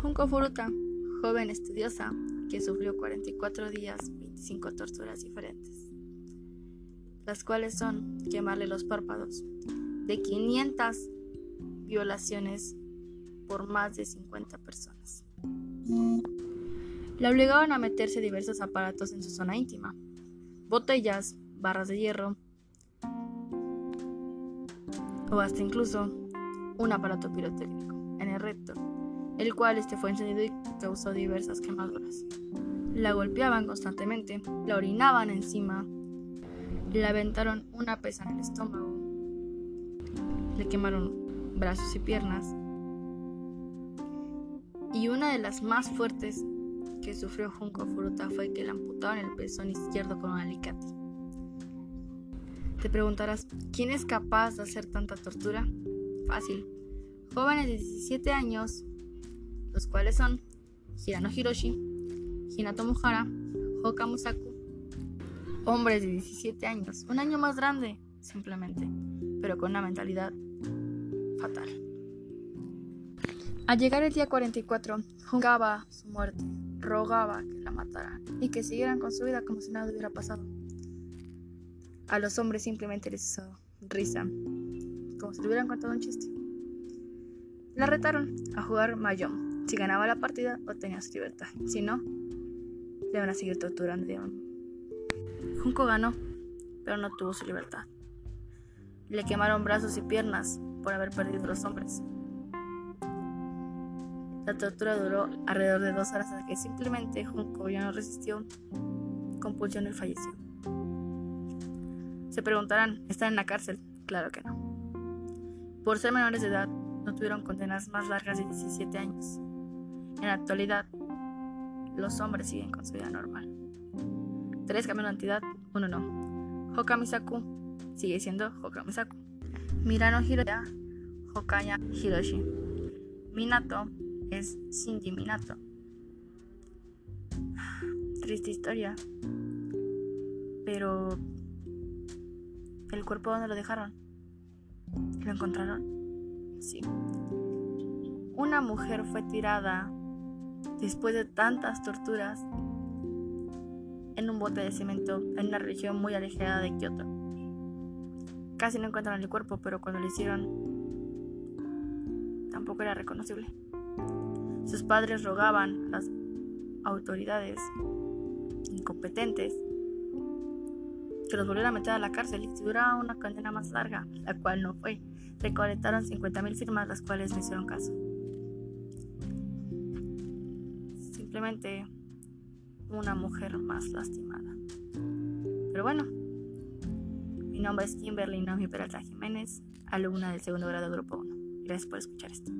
Junko Furuta, joven estudiosa que sufrió 44 días, 25 torturas diferentes, las cuales son quemarle los párpados, de 500 violaciones por más de 50 personas. La obligaban a meterse diversos aparatos en su zona íntima, botellas, barras de hierro o hasta incluso un aparato pirotécnico en el recto, el cual este fue encendido y causó diversas quemaduras. La golpeaban constantemente, la orinaban encima, le aventaron una pesa en el estómago, le quemaron brazos y piernas. Y una de las más fuertes que sufrió Junko Furuta fue que le amputaron el pezón izquierdo con un alicate. Te preguntarás, ¿quién es capaz de hacer tanta tortura? Fácil. Jóvenes de 17 años, los cuales son Hirano Hiroshi, Hinato Muhara, Hoka Musaku. Hombres de 17 años, un año más grande, simplemente, pero con una mentalidad fatal. Al llegar el día 44, jugaba su muerte, rogaba que la mataran y que siguieran con su vida como si nada hubiera pasado. A los hombres simplemente les hizo risa, como si le hubieran contado un chiste. La retaron a jugar mayón. Si ganaba la partida, obtenía su libertad. Si no, le van a seguir torturando. Junko ganó, pero no tuvo su libertad. Le quemaron brazos y piernas por haber perdido los hombres. La tortura duró alrededor de dos horas hasta que simplemente Junko ya no resistió, compulsión y falleció. Se preguntarán, ¿están en la cárcel? Claro que no. Por ser menores de edad, no tuvieron condenas más largas de 17 años. En la actualidad, los hombres siguen con su vida normal. Tres cambiaron de entidad, uno no. Hokamisaku sigue siendo Hokamisaku. Mirano Hiroya, Hokaya Hiroshi. Minato es Shinji Minato. Triste historia. Pero ¿El cuerpo dónde lo dejaron? ¿Lo encontraron? Sí. Una mujer fue tirada después de tantas torturas en un bote de cemento en una región muy alejada de Kioto. Casi no encontraron el cuerpo, pero cuando lo hicieron tampoco era reconocible. Sus padres rogaban a las autoridades incompetentes que los volvieron a meter a la cárcel y duraba una condena más larga, la cual no fue. Recolectaron 50.000 firmas, las cuales me hicieron caso. Simplemente una mujer más lastimada. Pero bueno, mi nombre es Kimberly Nomi Peralta Jiménez, alumna del segundo grado Grupo 1. Gracias por escuchar esto.